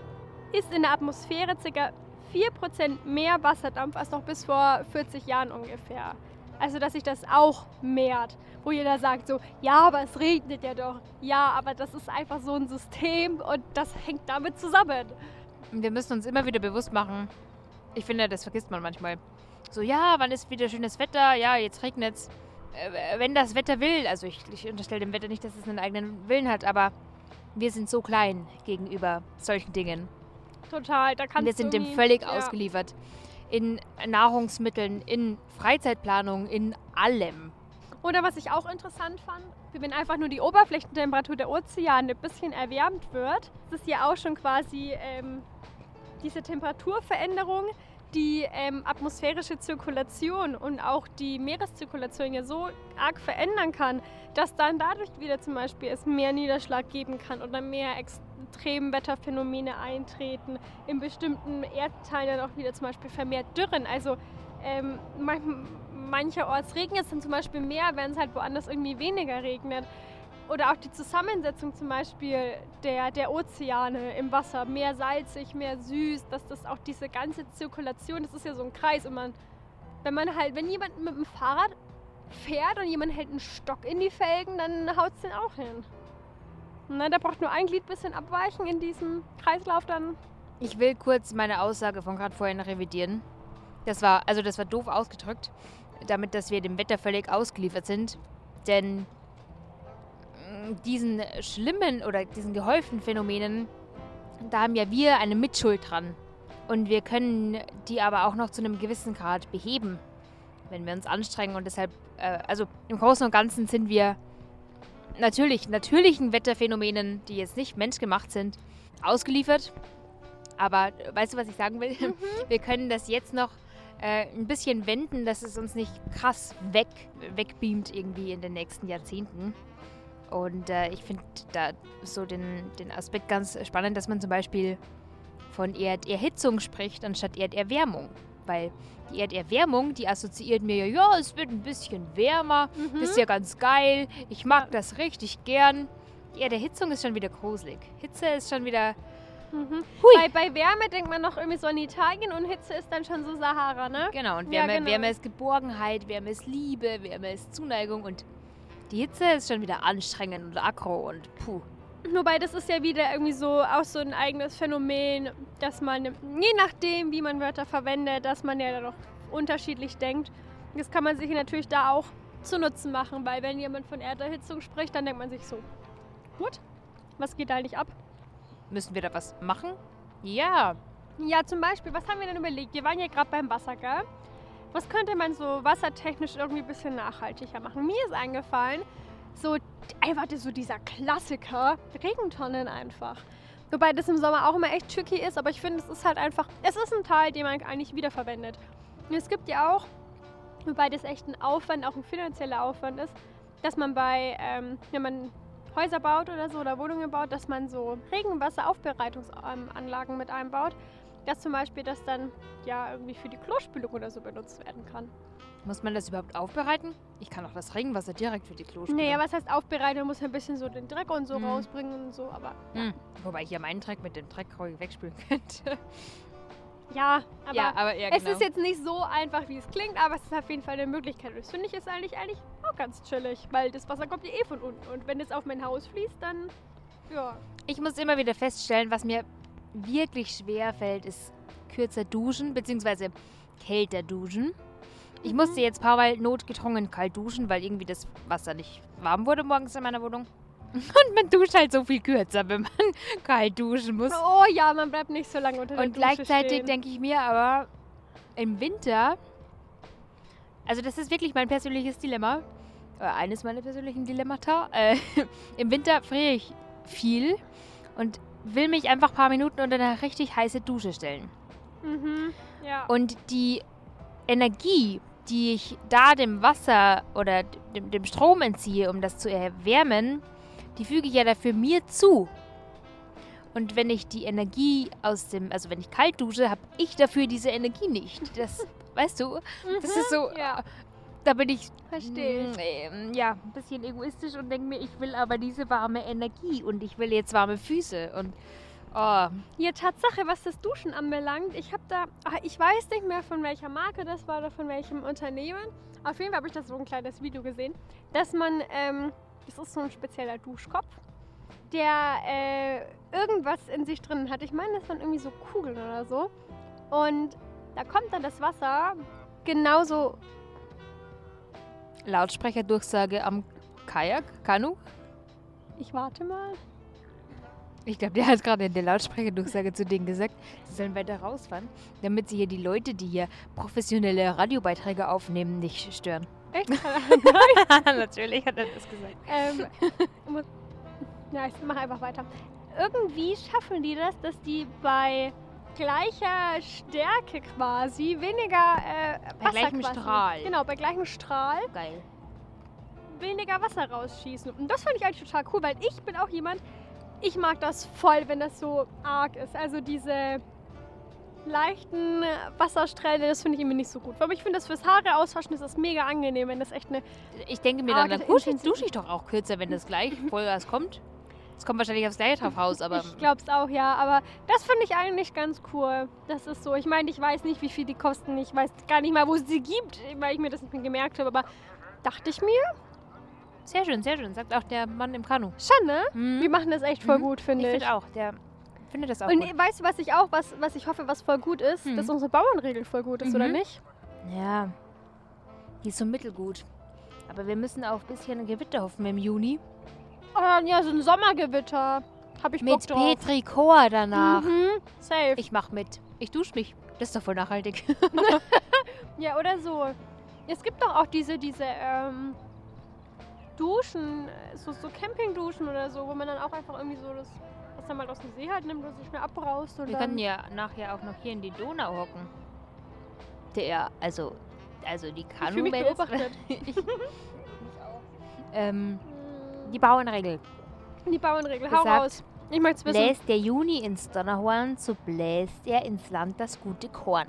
ist in der Atmosphäre ca. 4% mehr Wasserdampf als noch bis vor 40 Jahren ungefähr. Also, dass sich das auch mehrt. Wo jeder sagt so, ja, aber es regnet ja doch. Ja, aber das ist einfach so ein System und das hängt damit zusammen. Wir müssen uns immer wieder bewusst machen, ich finde, das vergisst man manchmal. So, ja, wann ist wieder schönes Wetter? Ja, jetzt regnet's. Äh, wenn das Wetter will, also ich, ich unterstelle dem Wetter nicht, dass es einen eigenen Willen hat, aber wir sind so klein gegenüber solchen Dingen. Total, da kannst wir sind dem völlig ja. ausgeliefert. In Nahrungsmitteln, in Freizeitplanung, in allem. Oder was ich auch interessant fand, wenn einfach nur die Oberflächentemperatur der Ozeane ein bisschen erwärmt wird, das ist ja auch schon quasi ähm, diese Temperaturveränderung, die ähm, atmosphärische Zirkulation und auch die Meereszirkulation ja so arg verändern kann, dass dann dadurch wieder zum Beispiel es mehr Niederschlag geben kann oder mehr Extremwetterphänomene eintreten. In bestimmten Erdteilen dann auch wieder zum Beispiel vermehrt Dürren. Also ähm, manch, mancherorts regnet es dann zum Beispiel mehr, wenn es halt woanders irgendwie weniger regnet. Oder auch die Zusammensetzung zum Beispiel der, der Ozeane im Wasser, mehr salzig, mehr süß, dass das auch diese ganze Zirkulation, das ist ja so ein Kreis und man, wenn man halt, wenn jemand mit dem Fahrrad fährt und jemand hält einen Stock in die Felgen, dann haut es den auch hin. Na, da braucht nur ein Glied bisschen abweichen in diesem Kreislauf, dann Ich will kurz meine Aussage von gerade vorhin revidieren. Das war, also das war doof ausgedrückt, damit, dass wir dem Wetter völlig ausgeliefert sind. Denn diesen schlimmen oder diesen gehäuften Phänomenen, da haben ja wir eine Mitschuld dran. Und wir können die aber auch noch zu einem gewissen Grad beheben, wenn wir uns anstrengen. Und deshalb, äh, also im Großen und Ganzen sind wir natürlich natürlichen Wetterphänomenen, die jetzt nicht menschgemacht sind, ausgeliefert. Aber weißt du, was ich sagen will? Wir können das jetzt noch äh, ein bisschen wenden, dass es uns nicht krass weg, wegbeamt irgendwie in den nächsten Jahrzehnten. Und äh, ich finde da so den, den Aspekt ganz spannend, dass man zum Beispiel von Erderhitzung spricht, anstatt Erderwärmung. Weil die Erderwärmung, die assoziiert mir ja, ja, es wird ein bisschen wärmer, das ist ja ganz geil, ich mag das richtig gern. Die Erderhitzung ist schon wieder gruselig. Hitze ist schon wieder Mhm. Hui. Bei, bei Wärme denkt man noch irgendwie so an Italien und Hitze ist dann schon so Sahara, ne? Genau, und Ja, Wärme, genau. Wärme ist Geborgenheit, Wärme ist Liebe, Wärme ist Zuneigung und Die Hitze ist schon wieder anstrengend und aggro und puh. Wobei das ist ja wieder irgendwie so auch so ein eigenes Phänomen, dass man, je nachdem, wie man Wörter verwendet, dass man ja dann auch unterschiedlich denkt. Das kann man sich natürlich da auch zu Nutzen machen, weil wenn jemand von Erderhitzung spricht, dann denkt man sich so, what? Was geht da eigentlich ab? Müssen wir da was machen? Ja. Ja, zum Beispiel, was haben wir denn überlegt? Wir waren ja gerade beim Wasser, gell? Was könnte man so wassertechnisch irgendwie ein bisschen nachhaltiger machen? Mir ist eingefallen, so einfach so dieser Klassiker, Regentonnen einfach. Wobei das im Sommer auch immer echt tricky ist, aber ich finde, es ist halt einfach, es ist ein Teil, den man eigentlich wiederverwendet. Und es gibt ja auch, wobei das echt ein Aufwand, auch ein finanzieller Aufwand ist, dass man bei, ähm, wenn man Häuser baut oder so oder Wohnungen baut, dass man so Regenwasseraufbereitungsanlagen mit einbaut, dass zum Beispiel das dann ja irgendwie für die Klospülung oder so benutzt werden kann. Muss man das überhaupt aufbereiten? Ich kann auch das Regenwasser direkt für die Klospülung. Nee, was heißt aufbereiten? Man muss ein bisschen so den Dreck und so Mhm. rausbringen und so, aber ja. Hm. Wobei ich ja meinen Dreck mit dem Dreck wegspülen könnte. ja, aber ja, aber ja, es genau. ist jetzt nicht so einfach, wie es klingt, aber es ist auf jeden Fall eine Möglichkeit. Und das finde ich ist eigentlich, eigentlich auch ganz chillig, weil das Wasser kommt ja eh von unten und wenn es auf mein Haus fließt, dann ja. Ich muss immer wieder feststellen, was mir wirklich schwer fällt, ist kürzer duschen, beziehungsweise kälter duschen. Ich Mhm. musste jetzt ein paar Mal notgedrungen kalt duschen, weil irgendwie das Wasser nicht warm wurde morgens in meiner Wohnung. Und man duscht halt so viel kürzer, wenn man kalt duschen muss. Oh ja, man bleibt nicht so lange unter der Und Dusche gleichzeitig denke ich mir aber, im Winter, also das ist wirklich mein persönliches Dilemma, oder eines meiner persönlichen Dilemmata, äh, im Winter friere ich viel und will mich einfach ein paar Minuten unter eine richtig heiße Dusche stellen. Mhm, ja. Und die Energie, die ich da dem Wasser oder dem, dem Strom entziehe, um das zu erwärmen, die füge ich ja dafür mir zu. Und wenn ich die Energie aus dem, also wenn ich kalt dusche, habe ich dafür diese Energie nicht. Das, weißt du, das ist so, Mhm, ja, da bin ich verstehe mm, ähm, ja, ein bisschen egoistisch und denke mir, ich will aber diese warme Energie und ich will jetzt warme Füße und oh, Ja, Tatsache, was das Duschen anbelangt, ich habe da, ah, ich weiß nicht mehr von welcher Marke das war oder von welchem Unternehmen. Auf jeden Fall habe ich das so ein kleines Video gesehen, dass man, ähm, das ist so ein spezieller Duschkopf, der äh, irgendwas in sich drin hat. Ich meine, das waren irgendwie so Kugeln oder so. Und da kommt dann das Wasser genauso. Lautsprecherdurchsage am Kajak, Kanu. Ich warte mal. Ich glaube, der hat gerade in der Lautsprecherdurchsage zu denen gesagt, sie sollen weiter rausfahren, damit sie hier die Leute, die hier professionelle Radiobeiträge aufnehmen, nicht stören. Echt? Natürlich hat er das gesagt. ähm, ja, ich mache einfach weiter. Irgendwie schaffen die das, dass die bei gleicher Stärke quasi weniger äh, Bei Wasser gleichem quasi, Strahl. Genau, bei gleichem Strahl Geil. weniger Wasser rausschießen. Und das finde ich eigentlich total cool, weil ich bin auch jemand, ich mag das voll, wenn das so arg ist. Also diese leichten Wassersträhle, das finde ich irgendwie nicht so gut. Aber ich finde das fürs Haare auswaschen ist das mega angenehm, wenn das echt eine Ich denke mir dann, dann dusche ich doch auch kürzer, wenn das gleich Vollgas kommt. Es kommt wahrscheinlich aufs gleiche drauf raus, aber Ich glaub's auch, ja. Aber das finde ich eigentlich ganz cool. Das ist so. Ich meine, ich weiß nicht, wie viel die kosten. Ich weiß gar nicht mal, wo es sie gibt, weil ich mir das nicht mehr gemerkt habe. Aber dachte ich mir, sehr schön, sehr schön, sagt auch der Mann im Kanu. schon, ne? Mhm. Die machen das echt voll Mhm. gut, Ich finde ich. finde auch, der findet das auch Und gut. weißt du, was ich auch, was, was ich hoffe, was voll gut ist, Mhm. dass unsere Bauernregel voll gut ist, oder Mhm. nicht? Ja, die ist so mittelgut. Aber wir müssen auf ein bisschen Gewitter hoffen im Juni. Oh, ja, so ein Sommergewitter. Hab ich Bock Mit drauf. Petri Chor danach. Mhm, safe. Ich mach mit. Ich dusche mich. Das ist doch voll nachhaltig. Ja, oder so. Es gibt doch auch diese, diese, ähm, Duschen, so, so Campingduschen oder so, wo man dann auch einfach irgendwie so das, was dann mal aus dem See halt nimmt und sich schnell abbraust und Wir können ja nachher auch noch hier in die Donau hocken. Der, also, also die ich fühle mich beobachtet. ich, ähm, die Bauernregel. Die Bauernregel, hau Gesagt, raus. Ich möchte es wissen. Bläst der Juni ins Donnerhorn, so bläst er ins Land das gute Korn.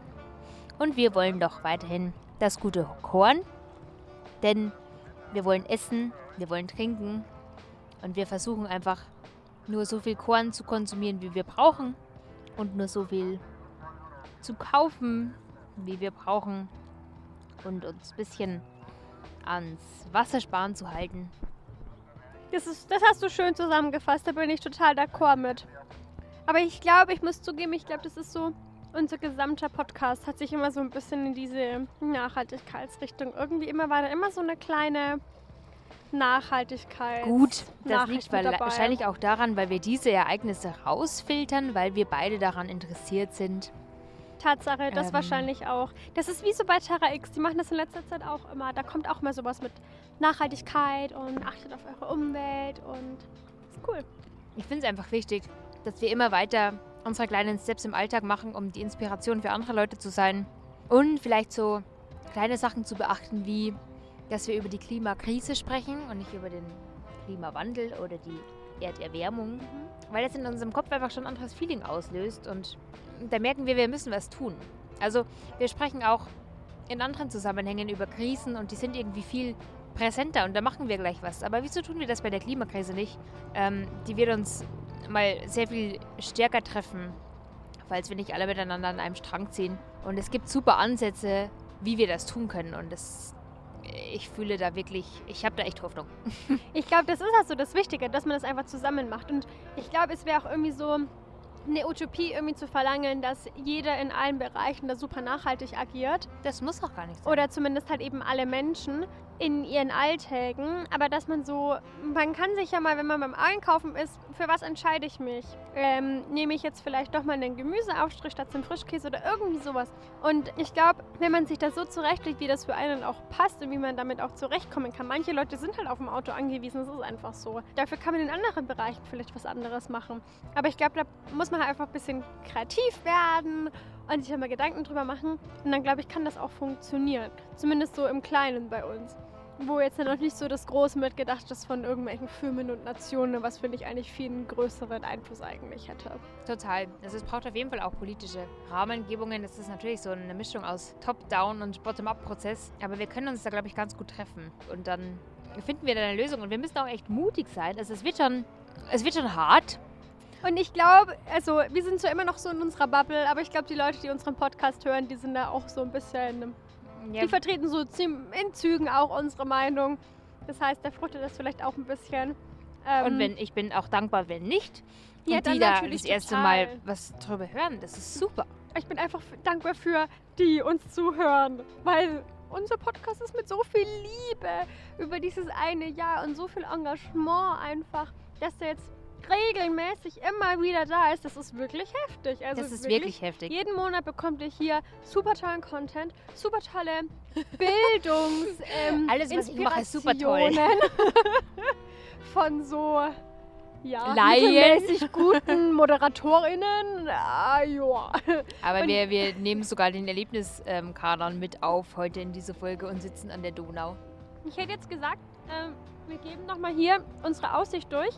Und wir wollen doch weiterhin das gute Korn, denn wir wollen essen, wir wollen trinken und wir versuchen einfach nur so viel Korn zu konsumieren, wie wir brauchen und nur so viel zu kaufen, wie wir brauchen und uns ein bisschen ans Wassersparen zu halten Das, ist, das hast du schön zusammengefasst, da bin ich total d'accord mit. Aber ich glaube, ich muss zugeben, ich glaube, das ist so, unser gesamter Podcast hat sich immer so ein bisschen in diese Nachhaltigkeitsrichtung. Irgendwie immer war da immer so eine kleine Nachhaltigkeit. Gut, das liegt dabei. wahrscheinlich auch daran, weil wir diese Ereignisse rausfiltern, weil wir beide daran interessiert sind. Tatsache, das Ähm. wahrscheinlich auch. Das ist wie so bei Terra X, die machen das in letzter Zeit auch immer. Da kommt auch mal sowas mit Nachhaltigkeit und achtet auf eure Umwelt und ist cool. Ich finde es einfach wichtig, dass wir immer weiter unsere kleinen Steps im Alltag machen, um die Inspiration für andere Leute zu sein. Und vielleicht so kleine Sachen zu beachten, wie dass wir über die Klimakrise sprechen und nicht über den Klimawandel oder die Erderwärmung. Weil das in unserem Kopf einfach schon ein anderes Feeling auslöst. Und da merken wir, wir müssen was tun. Also wir sprechen auch in anderen Zusammenhängen über Krisen und die sind irgendwie viel präsenter und da machen wir gleich was. Aber wieso tun wir das bei der Klimakrise nicht? Ähm, die wird uns mal sehr viel stärker treffen, falls wir nicht alle miteinander an einem Strang ziehen. Und es gibt super Ansätze, wie wir das tun können. Und das, ich fühle da wirklich, ich habe da echt Hoffnung. Ich glaube, das ist halt so das Wichtige, dass man das einfach zusammen macht. Und ich glaube, es wäre auch irgendwie so eine Utopie, irgendwie zu verlangen, dass jeder in allen Bereichen da super nachhaltig agiert. Das muss auch gar nicht sein. Oder zumindest halt eben alle Menschen in ihren Alltägen. Aber dass man so, man kann sich ja mal, wenn man beim Einkaufen ist, für was entscheide ich mich? Ähm, nehme ich jetzt vielleicht doch mal einen Gemüseaufstrich statt zum Frischkäse oder irgendwie sowas. Und ich glaube, wenn man sich das so zurechtlegt, wie das für einen auch passt und wie man damit auch zurechtkommen kann. Manche Leute sind halt auf dem Auto angewiesen, das ist einfach so. Dafür kann man in anderen Bereichen vielleicht was anderes machen. Aber ich glaube, da muss man halt einfach ein bisschen kreativ werden und sich mal Gedanken drüber machen. Und dann glaube ich, kann das auch funktionieren. Zumindest so im Kleinen bei uns. Wo jetzt ja noch nicht so das Große mitgedacht ist von irgendwelchen Firmen und Nationen, was finde ich eigentlich viel einen größeren Einfluss eigentlich hätte. Total. Also es braucht auf jeden Fall auch politische Rahmengebungen. Das ist natürlich so eine Mischung aus Top-Down und Bottom-up-Prozess. Aber wir können uns da, glaube ich, ganz gut treffen. Und dann finden wir da eine Lösung. Und wir müssen auch echt mutig sein. Also es wird schon, es wird schon hart. Und ich glaube, also wir sind zwar immer noch so in unserer Bubble, aber ich glaube, die Leute, die unseren Podcast hören, die sind da auch so ein bisschen, Ja, die vertreten so in Zügen auch unsere Meinung. Das heißt, da fruchtet das vielleicht auch ein bisschen. Ähm, und wenn ich bin auch dankbar, wenn nicht. Ja, und die da natürlich das erste total. Mal was drüber hören. Das ist super. Ich bin einfach dankbar für die uns zuhören, weil unser Podcast ist mit so viel Liebe über dieses eine Jahr und so viel Engagement einfach, dass der jetzt regelmäßig immer wieder da ist. Das ist wirklich heftig. Also das ist wirklich heftig. Jeden Monat bekommt ihr hier super tollen Content, super tolle Bildungs... Ähm, Alles, was ich mache, ist super toll. Von so... Ja, mittelmäßig guten ModeratorInnen. Ah, ja. Aber Und- wir, wir nehmen sogar den Erlebniskadern mit auf heute in diese Folge und sitzen an der Donau. Ich hätte jetzt gesagt, ähm, wir geben nochmal hier unsere Aussicht durch,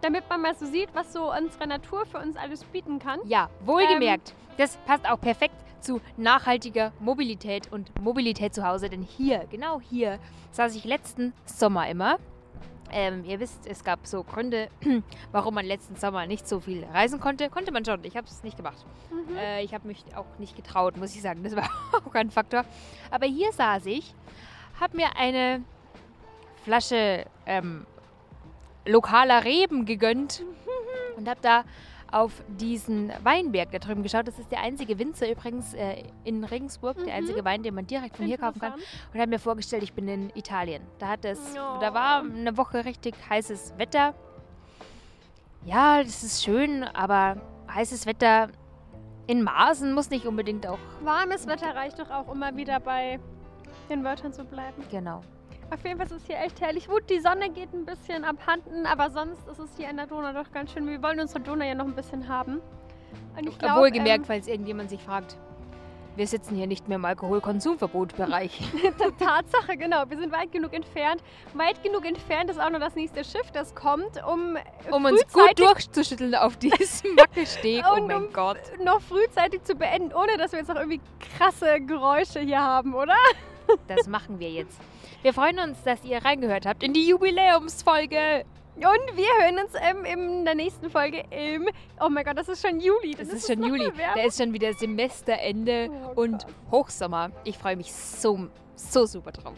damit man mal so sieht, was so unsere Natur für uns alles bieten kann. Ja, wohlgemerkt. das passt auch perfekt zu nachhaltiger Mobilität und Mobilität zu Hause. Denn hier, genau hier, saß ich letzten Sommer immer. Ähm, ihr wisst, es gab so Gründe, warum man letzten Sommer nicht so viel reisen konnte. Konnte man schon, ich habe es nicht gemacht. Mhm. Äh, ich habe mich auch nicht getraut, muss ich sagen. Das war auch ein Faktor. Aber hier saß ich, habe mir eine Flasche ähm, lokaler Reben gegönnt und habe da auf diesen Weinberg da drüben geschaut. Das ist der einzige Winzer übrigens äh, in Regensburg, der Mhm. einzige Wein, den man direkt von hier kaufen kann. Und habe mir vorgestellt, ich bin in Italien. Da hat es, Oh. da war eine Woche richtig heißes Wetter. Ja, das ist schön, aber heißes Wetter in Maßen muss nicht unbedingt auch. Warmes Wetter reicht doch auch immer wieder bei den Wörtern zu bleiben. Genau. Auf jeden Fall ist es hier echt herrlich. Gut, die Sonne geht ein bisschen abhanden, aber sonst ist es hier an der Donau doch ganz schön. Wir wollen unsere Donau ja noch ein bisschen haben. Und ich glaub, Wohlgemerkt, ähm, falls irgendjemand sich fragt, wir sitzen hier nicht mehr im Alkoholkonsumverbotbereich. Tatsache, genau. Wir sind weit genug entfernt. Weit genug entfernt ist auch noch das nächste Schiff, das kommt, um, um uns gut durchzuschütteln auf diesem Wackelsteg. Oh mein um- Gott. noch frühzeitig zu beenden, ohne dass wir jetzt noch irgendwie krasse Geräusche hier haben, oder? Das machen wir jetzt. Wir freuen uns, dass ihr reingehört habt in die Jubiläumsfolge. Und wir hören uns ähm, in der nächsten Folge im. Oh mein Gott, das ist schon Juli. Das Das ist schon noch Juli. Da ist schon wieder Semesterende Oh und. Hochsommer. Ich freue mich so, so super drauf.